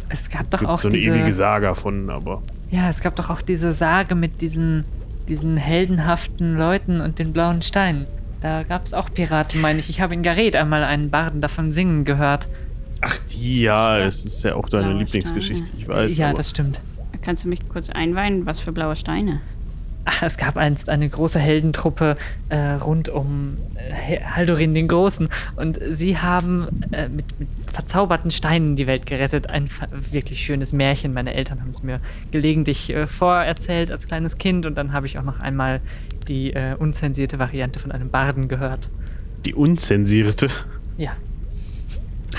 Es gab doch Gibt auch so eine diese, ewige Saga von, aber. Ja, es gab doch auch diese Sage mit diesen, diesen heldenhaften Leuten und den blauen Steinen. Da gab es auch Piraten, meine ich. Ich habe in Gareth einmal einen Barden davon singen gehört. Ach, die, ja, es ist ja auch deine Blaue Lieblingsgeschichte, ich weiß. ja, aber das stimmt. kannst du mich kurz einweihen? Was für blaue Steine? Ach, es gab einst eine große Heldentruppe äh, rund um äh, Haldorin den Großen und sie haben äh, mit, mit verzauberten Steinen die Welt gerettet. Ein wirklich schönes Märchen. Meine Eltern haben es mir gelegentlich äh, vorerzählt als kleines Kind und dann habe ich auch noch einmal die äh, unzensierte Variante von einem Barden gehört. die unzensierte. Ja.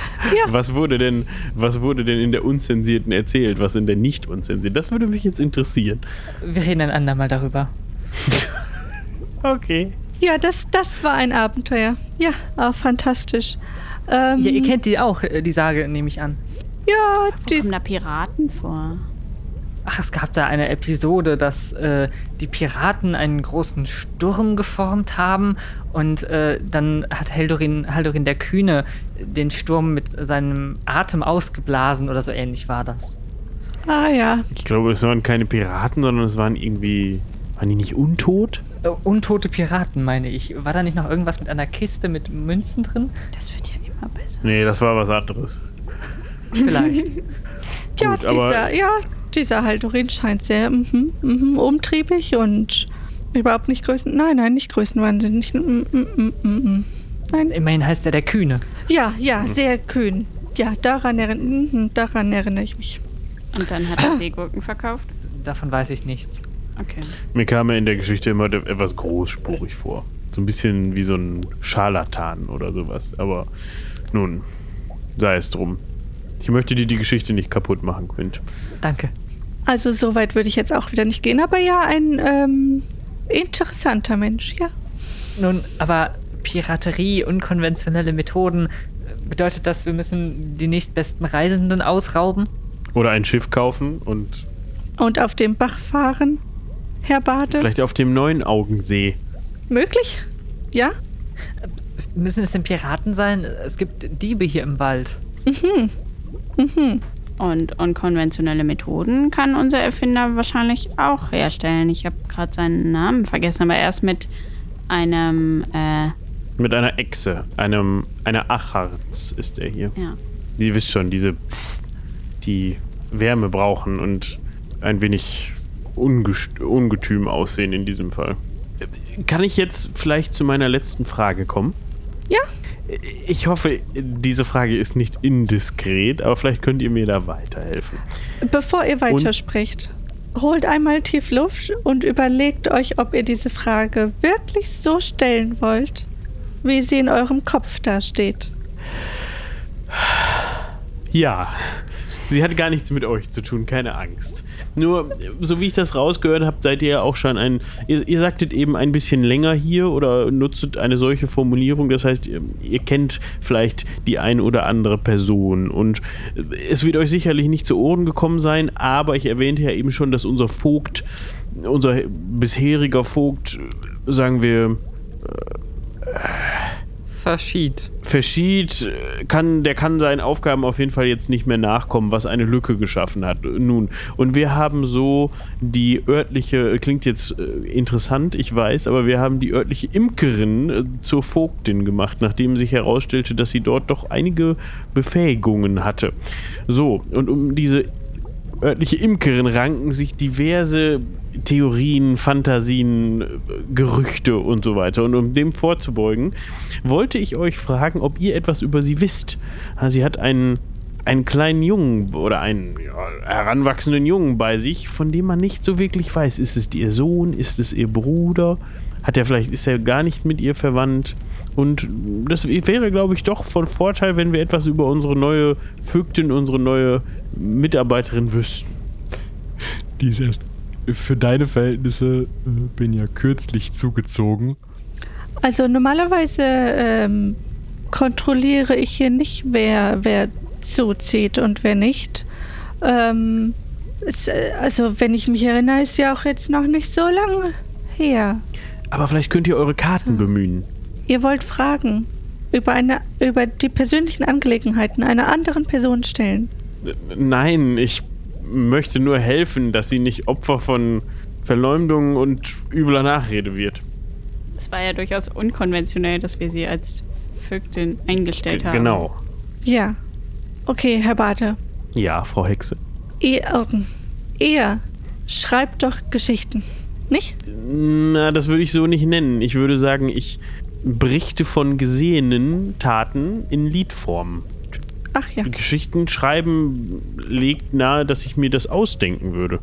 Was wurde denn, was wurde denn in der unzensierten erzählt? Was in der nicht unzensierten? Das würde mich jetzt interessieren. Wir reden ein andermal darüber. Okay. Ja, das, das war ein Abenteuer. Ja, ah, fantastisch. Ähm, Ja, ihr kennt die auch, äh, die Sage, nehme ich an. ja, Wo die, kommen da Piraten vor? Ach, es gab da eine Episode, dass äh, die Piraten einen großen Sturm geformt haben und äh, dann hat Heldorin, Haldorin der Kühne den Sturm mit seinem Atem ausgeblasen oder so ähnlich war das. Ah ja. Ich glaube, es waren keine Piraten, sondern es waren irgendwie. Waren die nicht untot? Äh, untote Piraten, meine ich. War da nicht noch irgendwas mit einer Kiste mit Münzen drin? Das wird ja immer besser. Nee, das war was anderes. Vielleicht. Ja, Gut, aber- dieser, ja, dieser Haldorin scheint sehr mhm, mhm, umtriebig und überhaupt nicht größen. Nein, nein, nicht größenwahnsinnig. Mm, mm, mm, mm, mm. Nein. Immerhin heißt er der Kühne. Ja, ja, sehr kühn. Ja, daran, erinn, mhm, daran erinnere ich mich. Und dann hat er Seegurken verkauft? Davon weiß ich nichts. Okay. Mir kam er in der Geschichte immer etwas großspurig vor. So ein bisschen wie so ein Scharlatan oder sowas. Aber nun, sei es drum. Ich möchte dir die Geschichte nicht kaputt machen, Quint. Danke. Also so weit würde ich jetzt auch wieder nicht gehen, aber ja, ein ähm, interessanter Mensch, ja. Nun, aber Piraterie, unkonventionelle Methoden, bedeutet das, wir müssen die nächstbesten Reisenden ausrauben? Oder ein Schiff kaufen und Und auf dem Bach fahren, Herr Bade. vielleicht auf dem neuen Augensee. Möglich? Ja? Müssen es denn Piraten sein? Es gibt Diebe hier im Wald. Und unkonventionelle Methoden kann unser Erfinder wahrscheinlich auch herstellen. Ich habe gerade seinen Namen vergessen, aber erst mit einem, äh, Mit einer Echse, einem, einer Acharz ist er hier. ja. Ihr wisst schon, diese, die Wärme brauchen und ein wenig ungetüm aussehen in diesem Fall. Kann ich jetzt vielleicht zu meiner letzten Frage kommen? Ja? Ich hoffe, diese Frage ist nicht indiskret, aber vielleicht könnt ihr mir da weiterhelfen. Bevor ihr weitersprecht, holt einmal tief Luft und überlegt euch, ob ihr diese Frage wirklich so stellen wollt, wie sie in eurem Kopf da steht. Ja, sie hat gar nichts mit euch zu tun, keine Angst. Nur, so wie ich das rausgehört habe, seid ihr ja auch schon ein. Ihr, ihr sagtet eben ein bisschen länger hier oder nutzt eine solche Formulierung. Das heißt, ihr, ihr kennt vielleicht die ein oder andere Person. Und es wird euch sicherlich nicht zu Ohren gekommen sein, aber ich erwähnte ja eben schon, dass unser Vogt, unser bisheriger Vogt, sagen wir, Verschied. Verschied äh, kann, der kann seinen Aufgaben auf jeden Fall jetzt nicht mehr nachkommen, was eine Lücke geschaffen hat. Nun, und wir haben so die örtliche, äh, klingt jetzt äh, interessant, ich weiß, aber wir haben die örtliche Imkerin äh, zur Vogtin gemacht, nachdem sich herausstellte, dass sie dort doch einige Befähigungen hatte. So, und um diese örtliche Imkerin ranken sich diverse Theorien, Fantasien, Gerüchte und so weiter. Und um dem vorzubeugen, wollte ich euch fragen, ob ihr etwas über sie wisst. Sie hat einen, einen kleinen Jungen oder einen ja, heranwachsenden Jungen bei sich, von dem man nicht so wirklich weiß. Ist es ihr Sohn? Ist es ihr Bruder? Hat er vielleicht, ist er gar nicht mit ihr verwandt? Und das wäre, glaube ich, doch von Vorteil, wenn wir etwas über unsere neue Vögtin, unsere neue Mitarbeiterin wüssten. Die ist erst für deine Verhältnisse, äh, bin ja kürzlich zugezogen. Also normalerweise ähm, kontrolliere ich hier nicht, wer, wer zuzieht und wer nicht. Ähm, es, äh, also wenn ich mich erinnere, ist ja auch jetzt noch nicht so lange her. Aber vielleicht könnt ihr eure Karten bemühen. Ihr wollt Fragen über, eine, über die persönlichen Angelegenheiten einer anderen Person stellen. Nein, ich möchte nur helfen, dass sie nicht Opfer von Verleumdung und übler Nachrede wird. Es war ja durchaus unkonventionell, dass wir sie als Vögtin eingestellt haben. Genau. Ja. Okay, Herr Bate. Ja, Frau Hexe. Ihr, ähm, ihr schreibt doch Geschichten, nicht? Na, das würde ich so nicht nennen. Ich würde sagen, ich berichte von gesehenen Taten in Liedform. Ach ja. Geschichten schreiben legt nahe, dass ich mir das ausdenken würde.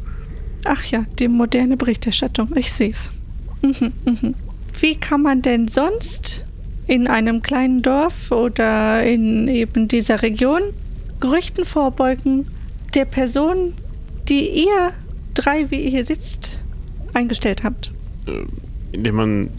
Ach ja, die moderne Berichterstattung. Ich sehe es. Mhm, mhm. Wie kann man denn sonst in einem kleinen Dorf oder in eben dieser Region Gerüchten vorbeugen der Person, die ihr drei, wie ihr hier sitzt, eingestellt habt? Indem man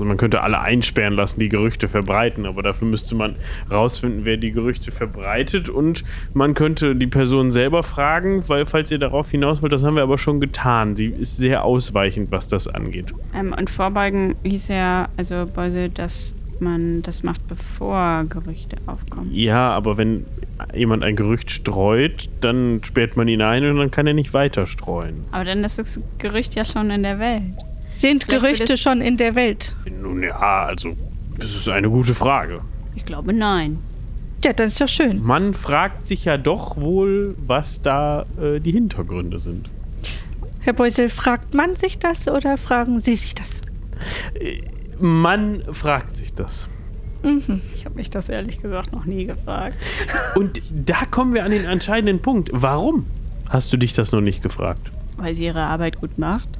Also man könnte alle einsperren lassen, die Gerüchte verbreiten, aber dafür müsste man rausfinden, wer die Gerüchte verbreitet und man könnte die Person selber fragen, weil falls ihr darauf hinaus wollt, das haben wir aber schon getan. Sie ist sehr ausweichend, was das angeht. Ähm, und vorbeugen hieß ja, also Beuse, dass man das macht, bevor Gerüchte aufkommen. Ja, aber wenn jemand ein Gerücht streut, dann sperrt man ihn ein und dann kann er nicht weiter streuen. Aber dann ist das Gerücht ja schon in der Welt. Sind Vielleicht Gerüchte schon in der Welt? Nun ja, also, das ist eine gute Frage. Ich glaube, nein. Ja, das ist doch schön. Man fragt sich ja doch wohl, was da äh, die Hintergründe sind. Herr Beusel, fragt man sich das oder fragen Sie sich das? Man fragt sich das. Ich habe mich das ehrlich gesagt noch nie gefragt. Und da kommen wir an den entscheidenden Punkt. Warum hast du dich das noch nicht gefragt? Weil sie ihre Arbeit gut macht.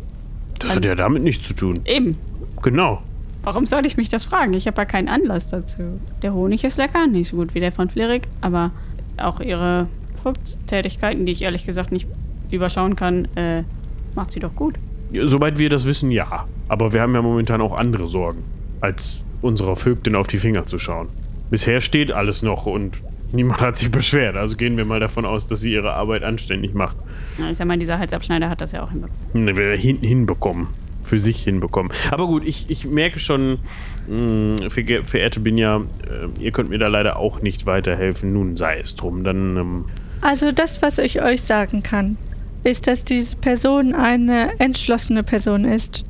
Das hat ja damit nichts zu tun. Eben. Genau. Warum sollte ich mich das fragen? Ich habe ja keinen Anlass dazu. Der Honig ist lecker, nicht so gut wie der von Flirik, aber auch ihre Fruchttätigkeiten, die ich ehrlich gesagt nicht überschauen kann, äh, macht sie doch gut. Soweit wir das wissen, ja. Aber wir haben ja momentan auch andere Sorgen, als unserer Vögtin auf die Finger zu schauen. Bisher steht alles noch und niemand hat sich beschwert. Also gehen wir mal davon aus, dass sie ihre Arbeit anständig macht. Na, ich sag mal, dieser Halsabschneider hat das ja auch hinbekommen. Ne, Hin, hinbekommen. Für sich hinbekommen. Aber gut, ich, ich merke schon, mh, verge- verehrte Binja, äh, ihr könnt mir da leider auch nicht weiterhelfen. Nun sei es drum. Dann, ähm, Also das, was ich euch sagen kann, ist, dass diese Person eine entschlossene Person ist,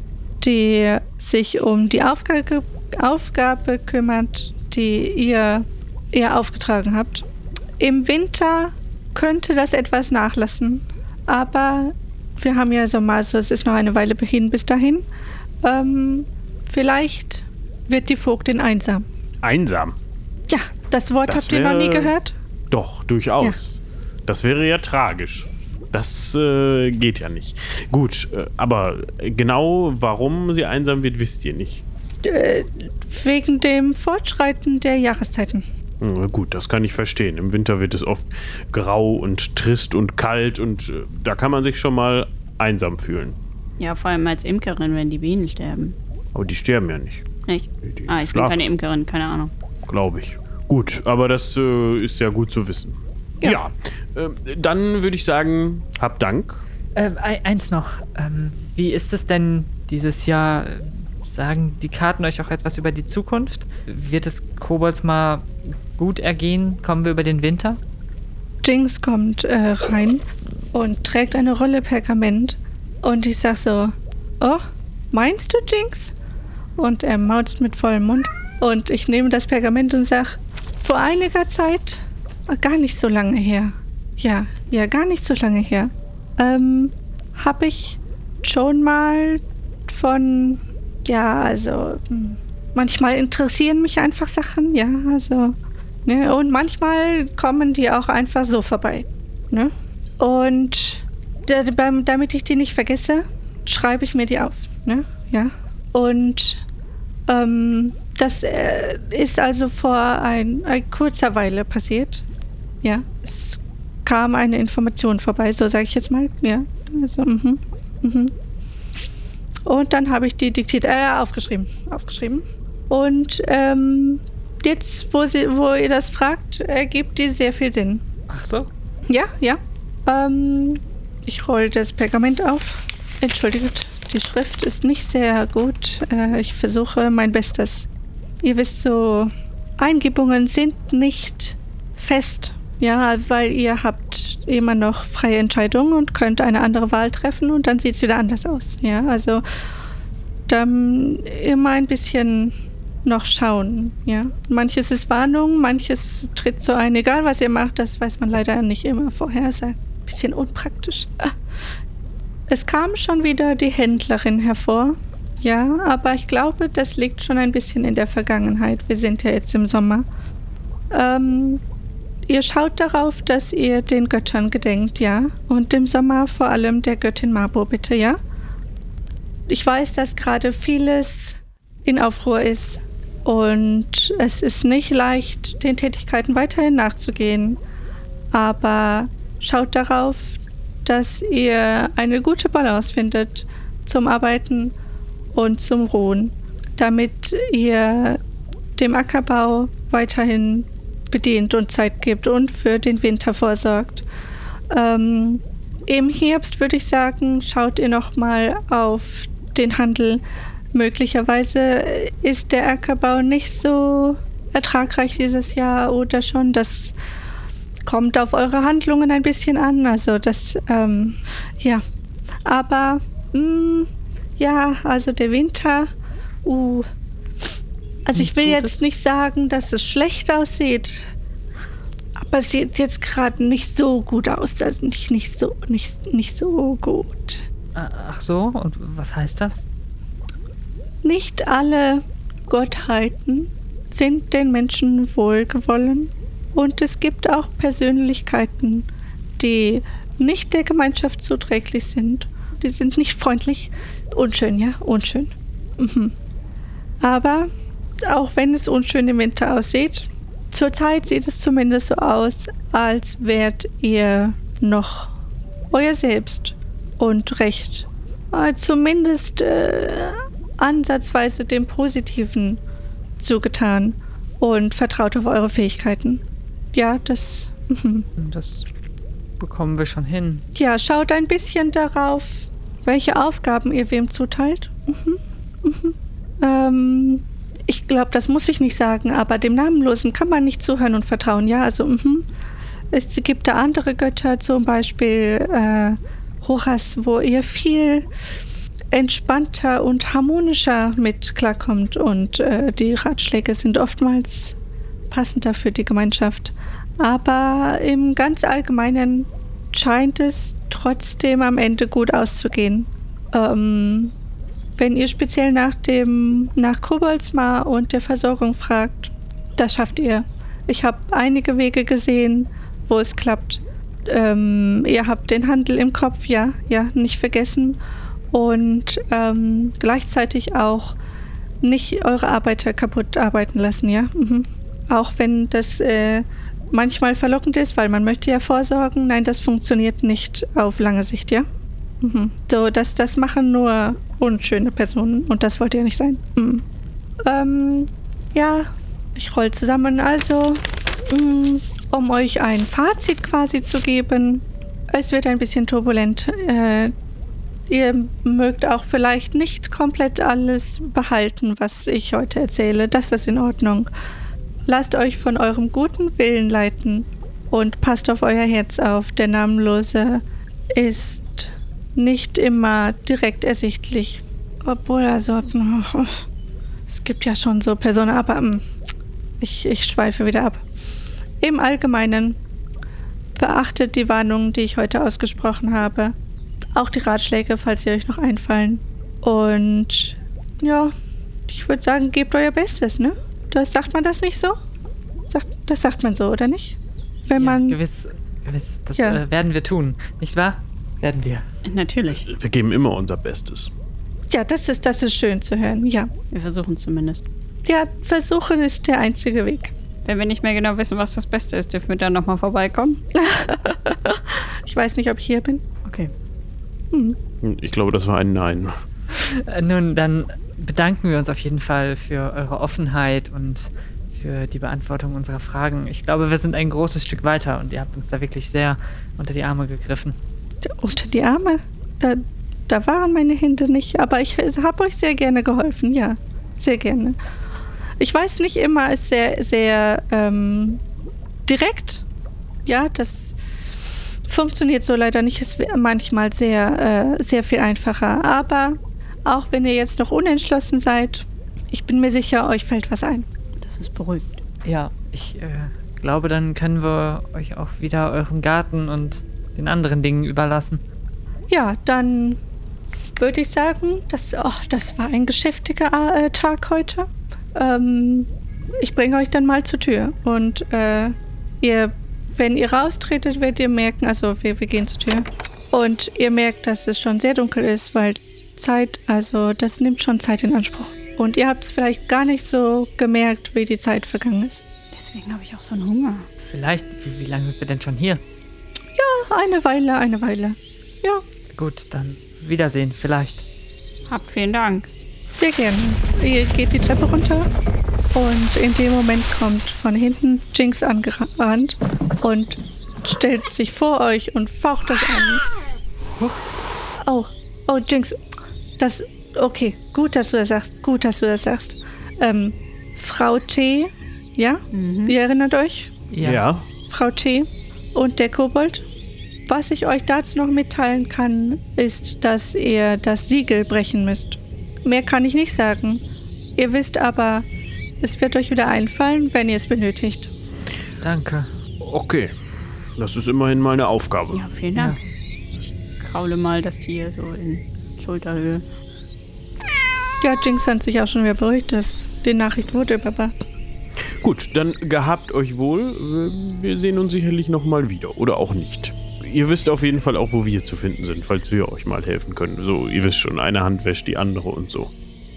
die sich um die Aufgabe, Aufgabe kümmert, die ihr, ihr aufgetragen habt. Im Winter könnte das etwas nachlassen, aber wir haben ja Sommer, also es ist noch eine Weile hin bis dahin. Ähm, vielleicht wird die Vogtin einsam. einsam. Ja, das Wort Das habt ihr noch nie gehört? Doch, durchaus. Das wäre ja tragisch. Das äh, geht ja nicht. Gut, äh, aber genau warum sie einsam wird, wisst ihr nicht. Äh, wegen dem Fortschreiten der Jahreszeiten. Gut, das kann ich verstehen. Im Winter wird es oft grau und trist und kalt und äh, da kann man sich schon mal einsam fühlen. Ja, vor allem als Imkerin, wenn die Bienen sterben. Aber die sterben ja nicht, Nicht? Die Ah, ich schlafen. bin keine Imkerin, keine Ahnung. glaube ich. Gut, aber das äh, ist ja gut zu wissen. Ja, Ja. äh, dann würde ich sagen, hab Dank. Ei- eins noch. Ähm, wie ist es denn dieses Jahr? Sagen die Karten euch auch etwas über die Zukunft? Wird es Kobolds mal gut ergehen? Kommen wir über den Winter? Jinx kommt äh, rein und trägt eine Rolle Pergament. Und ich sag so, oh, meinst du Jinx? Und er mautzt mit vollem Mund. Und ich nehme das Pergament und sag, vor einiger Zeit, äh, gar nicht so lange her. Ja, ja, gar nicht so lange her. Ähm, habe ich schon mal von, ja, also, hm, manchmal interessieren mich einfach Sachen, ja, also, ne, und manchmal kommen die auch einfach so vorbei, ne? Und damit ich die nicht vergesse, schreibe ich mir die auf, ne, ja. Und, ähm, das äh, ist also vor ein, ein kurzer Weile passiert, ja. Es kam eine Information vorbei, so sage ich jetzt mal, ja. Also, mhm, mhm. Und dann habe ich die diktiert, äh, aufgeschrieben, aufgeschrieben. Und ähm, jetzt, wo, sie, wo ihr das fragt, ergibt die sehr viel Sinn. Ach so. Ja, ja. Ähm, ich roll das Pergament auf. Entschuldigt, die Schrift ist nicht sehr gut. Äh, ich versuche mein Bestes. Ihr wisst so, Eingebungen sind nicht fest. Ja, weil ihr habt immer noch freie Entscheidung und könnt eine andere Wahl treffen und dann sieht es wieder anders aus. Ja, also dann immer ein bisschen noch schauen. Ja, manches ist Warnung, manches tritt so ein. Egal was ihr macht, das weiß man leider nicht immer vorher. Ein bisschen unpraktisch. Ah. Es kam schon wieder die Händlerin hervor. Ja, aber ich glaube, das liegt schon ein bisschen in der Vergangenheit. Wir sind ja jetzt im Sommer. Ähm, ihr schaut darauf, dass ihr den Göttern gedenkt, ja? Und im Sommer vor allem der Göttin Mabo, bitte, ja? Ich weiß, dass gerade vieles in Aufruhr ist. Und es ist nicht leicht, den Tätigkeiten weiterhin nachzugehen. Aber schaut darauf, dass ihr eine gute Balance findet zum Arbeiten und zum Ruhen. damit ihr dem Ackerbau weiterhin bedient und Zeit gibt und für den Winter vorsorgt. Ähm, Im Herbst würde ich sagen, schaut ihr noch mal auf den Handel. Möglicherweise ist der Ackerbau nicht so ertragreich dieses Jahr oder schon. Das kommt auf eure Handlungen ein bisschen an. Also das, ähm, ja. Aber, mh, ja, also der Winter, uh, also ich will jetzt nicht sagen, dass es schlecht aussieht, aber es sieht jetzt gerade nicht so gut aus. Also nicht, nicht, so, nicht, nicht so gut. Ach so, und was heißt das? Nicht alle Gottheiten sind den Menschen wohlgewollen und es gibt auch Persönlichkeiten, die nicht der Gemeinschaft zuträglich sind. Die sind nicht freundlich. Unschön, ja, unschön. Mhm. Aber auch wenn es unschön im Winter aussieht, zurzeit sieht es zumindest so aus, als wärt ihr noch euer Selbst und recht. Äh, zumindest äh, ansatzweise dem Positiven zugetan und vertraut auf eure Fähigkeiten. Ja, das. Mhm. Das bekommen wir schon hin. Ja, schaut ein bisschen darauf, welche Aufgaben ihr wem zuteilt. Mhm. Mhm. Ähm, ich glaube, das muss ich nicht sagen, aber dem Namenlosen kann man nicht zuhören und vertrauen. Ja, also mhm. es gibt da andere Götter, zum Beispiel äh, Horas, wo ihr viel entspannter und harmonischer mit klarkommt und äh, die Ratschläge sind oftmals passender für die Gemeinschaft. Aber im ganz Allgemeinen scheint es trotzdem am Ende gut auszugehen. Ähm, wenn ihr speziell nach dem nach Koboldsmar und der Versorgung fragt, das schafft ihr. Ich habe einige Wege gesehen, wo es klappt. Ähm, ihr habt den Handel im Kopf, ja, ja, nicht vergessen und ähm, gleichzeitig auch nicht eure Arbeiter kaputt arbeiten lassen, ja. Mhm. Auch wenn das äh, manchmal verlockend ist, weil man möchte ja vorsorgen. Nein, das funktioniert nicht auf lange Sicht, ja. Mhm. So, das, das machen nur unschöne Personen und das wollt ihr nicht sein. Mhm. Ähm, ja, ich roll zusammen. Also, mh, mm, um euch ein Fazit quasi zu geben, es wird ein bisschen turbulent. Äh, Ihr mögt auch vielleicht nicht komplett alles behalten, was ich heute erzähle. Das ist in Ordnung. Lasst euch von eurem guten Willen leiten und passt auf euer Herz auf. Der Namenlose ist nicht immer direkt ersichtlich. Obwohl, also, es gibt ja schon so Personen, aber hm, ich, ich schweife wieder ab. Im Allgemeinen beachtet die Warnungen, die ich heute ausgesprochen habe. Auch die Ratschläge, falls sie euch noch einfallen. Und ja, ich würde sagen, gebt euer Bestes, ne? Das sagt man das nicht so? Sagt, das sagt man so, oder nicht? Wenn ja, man. Gewiss, gewiss. Das ja. äh, werden wir tun, nicht wahr? Werden wir. Natürlich. Wir geben immer unser Bestes. Ja, das ist, das ist schön zu hören, ja. Wir versuchen zumindest. Ja, versuchen ist der einzige Weg. Wenn wir nicht mehr genau wissen, was das Beste ist, dürfen wir dann nochmal vorbeikommen? ich weiß nicht, ob ich hier bin. Hm. Ich glaube, das war ein Nein. Äh, nun, dann bedanken wir uns auf jeden Fall für eure Offenheit und für die Beantwortung unserer Fragen. Ich glaube, wir sind ein großes Stück weiter und ihr habt uns da wirklich sehr unter die Arme gegriffen. Unter die Arme? Da, da waren meine Hände nicht, aber ich habe euch sehr gerne geholfen, ja. Sehr gerne. Ich weiß nicht immer, ist sehr, sehr ähm, direkt. Ja, das funktioniert so leider nicht. Ist manchmal sehr, äh, sehr viel einfacher. Aber auch wenn ihr jetzt noch unentschlossen seid, ich bin mir sicher, euch fällt was ein. Das ist beruhigt. Ja, ich äh, glaube, dann können wir euch auch wieder euren Garten und den anderen Dingen überlassen. Ja, dann würde ich sagen, das, oh, das war ein geschäftiger äh, Tag heute. Ähm, ich bringe euch dann mal zur Tür und äh, ihr wenn ihr raustretet, werdet ihr merken, also wir, wir gehen zur Tür. Und ihr merkt, dass es schon sehr dunkel ist, weil Zeit, also das nimmt schon Zeit in Anspruch. Und ihr habt es vielleicht gar nicht so gemerkt, wie die Zeit vergangen ist. Deswegen habe ich auch so einen Hunger. Vielleicht, wie, wie lange sind wir denn schon hier? Ja, eine Weile, eine Weile. Ja. Gut, dann Wiedersehen, vielleicht. Habt vielen Dank. Sehr gerne. Ihr geht die Treppe runter und in dem Moment kommt von hinten Jinx angerannt und stellt sich vor euch und faucht euch an. Oh, oh, Jinx. Das, okay, gut, dass du das sagst. Gut, dass du das sagst. Ähm, Frau T, ja? Ihr erinnert euch? Ja. Frau T und der Kobold. Was ich euch dazu noch mitteilen kann, ist, dass ihr das Siegel brechen müsst. Mehr kann ich nicht sagen. Ihr wisst aber, es wird euch wieder einfallen, wenn ihr es benötigt. Danke. Okay. Das ist immerhin mal eine Aufgabe. Ja, vielen Dank. Ich kraule mal das Tier so in Schulterhöhe. Ja, Jinx hat sich auch schon wieder beruhigt, dass die Nachricht wurde überbracht. Gut, dann gehabt euch wohl. Wir sehen uns sicherlich nochmal wieder. Oder auch nicht. Ihr wisst auf jeden Fall auch, wo wir zu finden sind, falls wir euch mal helfen können. So, ihr wisst schon, eine Hand wäscht die andere und so.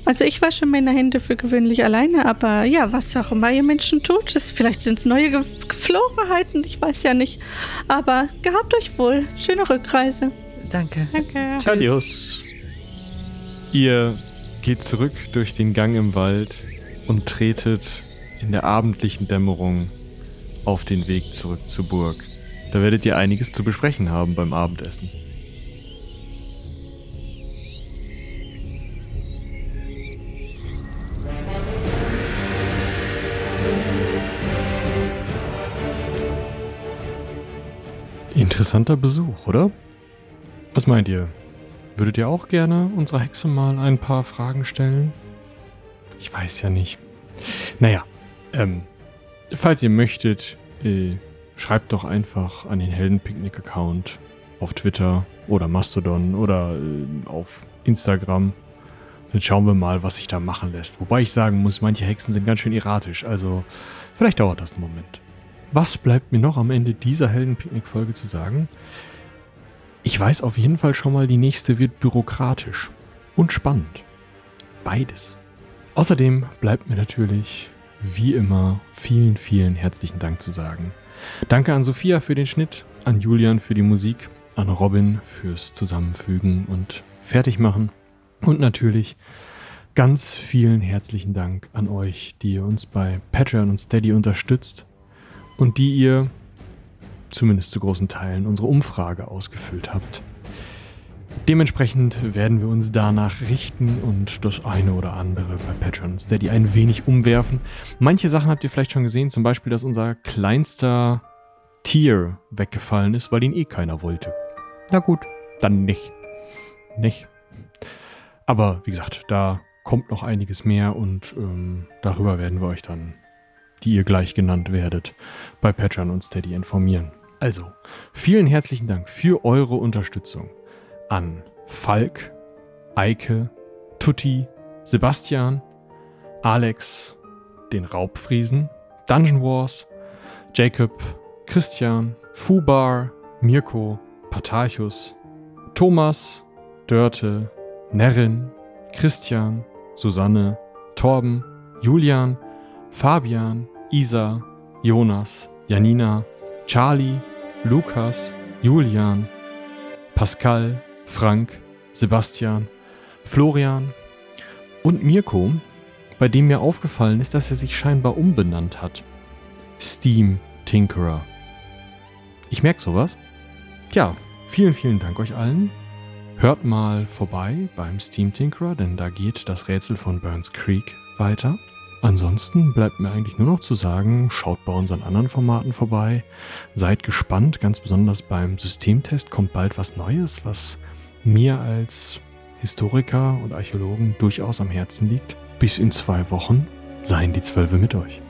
Also ich wasche meine Hände für gewöhnlich alleine, aber ja, was auch immer ihr Menschen tut, ist, vielleicht sind es neue Ge Geflogenheiten, ich weiß ja nicht. Aber gehabt euch wohl. Schöne Rückreise. Danke. Danke. Adios. Ihr geht zurück durch den Gang im Wald und tretet in der abendlichen Dämmerung auf den Weg zurück zur Burg. Da werdet ihr einiges zu besprechen haben beim Abendessen. Interessanter Besuch, oder? Was meint ihr? Würdet ihr auch gerne unserer Hexe mal ein paar Fragen stellen? Ich weiß ja nicht. Naja, ähm, falls ihr möchtet, äh, schreibt doch einfach an den Heldenpicknick-Account auf Twitter oder Mastodon oder äh, auf Instagram. Dann schauen wir mal, was sich da machen lässt. Wobei ich sagen muss, manche Hexen sind ganz schön erratisch, also vielleicht dauert das einen Moment. Was bleibt mir noch am Ende dieser Heldenpicknick-Folge zu sagen? Ich weiß auf jeden Fall schon mal, die nächste wird bürokratisch und spannend. Beides. Außerdem bleibt mir natürlich, wie immer, vielen, vielen herzlichen Dank zu sagen. Danke an Sophia für den Schnitt, an Julian für die Musik, an Robin fürs Zusammenfügen und Fertigmachen und natürlich ganz vielen herzlichen Dank an euch, die ihr uns bei Patreon und Steady unterstützt und die ihr zumindest zu großen Teilen unsere Umfrage ausgefüllt habt. Dementsprechend werden wir uns danach richten und das eine oder andere bei Patreon Steady ein wenig umwerfen. Manche Sachen habt ihr vielleicht schon gesehen, zum Beispiel, dass unser kleinster Tier weggefallen ist, weil ihn eh keiner wollte. Na gut, dann nicht. Nicht. Aber wie gesagt, da kommt noch einiges mehr und ähm, darüber werden wir euch dann, die ihr gleich genannt werdet, bei Patreon und Steady informieren. Also, vielen herzlichen Dank für eure Unterstützung an Falk, Eike, Tutti, Sebastian, Alex, den Raubfriesen, Dungeon Wars, Jacob, Christian, Fubar, Mirko, Patarchus, Thomas, Dörte, Nerrin, Christian, Susanne, Torben, Julian, Fabian, Isa, Jonas, Janina, Charlie, Lukas, Julian, Pascal, Frank, Sebastian, Florian und Mirko, bei dem mir aufgefallen ist, dass er sich scheinbar umbenannt hat. Steam Tinkerer. Ich merke sowas. Tja, vielen, vielen Dank euch allen. Hört mal vorbei beim Steam Tinkerer, denn da geht das Rätsel von Burns Creek weiter. Ansonsten bleibt mir eigentlich nur noch zu sagen, schaut bei unseren anderen Formaten vorbei. Seid gespannt, ganz besonders beim Systemtest kommt bald was Neues, was mir als Historiker und Archäologen durchaus am Herzen liegt. Bis in zwei Wochen seien die Zwölfe mit euch.